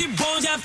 y voy a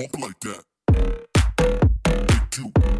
Pump like that. Make you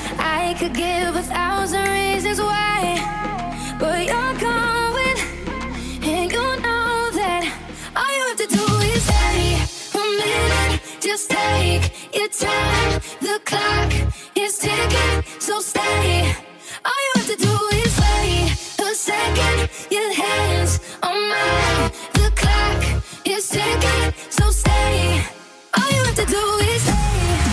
I could give a thousand reasons why, but you're going, and you know that all you have to do is stay a minute, just take your time. The clock is ticking, so stay. All you have to do is wait a second, your hands on mine. The clock is ticking, so stay. All you have to do is stay.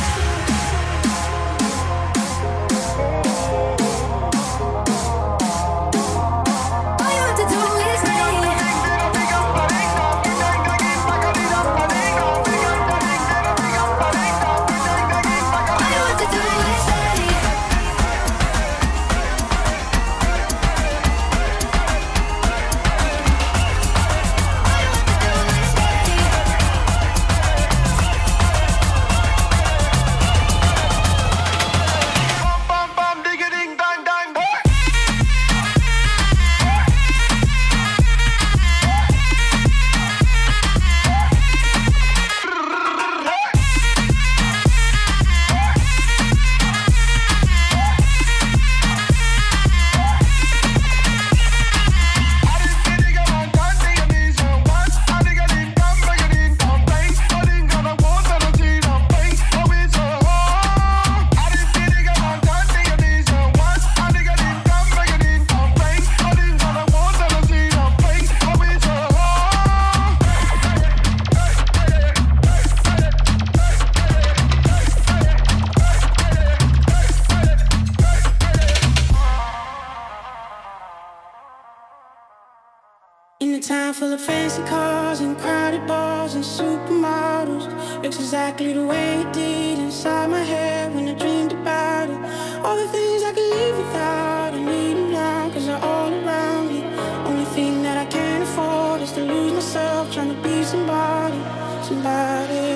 and supermodels. Looks exactly the way it did inside my head when I dreamed about it. All the things I could live without, I need them now, cause they're all around me. Only thing that I can't afford is to lose myself trying to be somebody, somebody.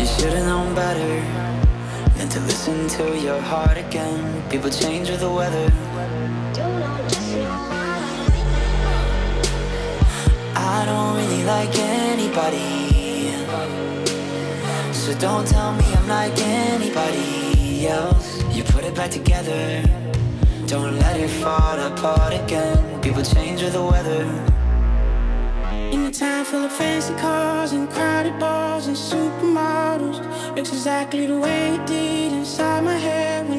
You should've known better than to listen to your heart again. People change with the weather. I don't really like anybody. So don't tell me I'm like anybody else. You put it back together. Don't let it fall apart again. People change with the weather. In a town full of fancy cars and crowded bars and supermodels, looks exactly the way it did inside my head when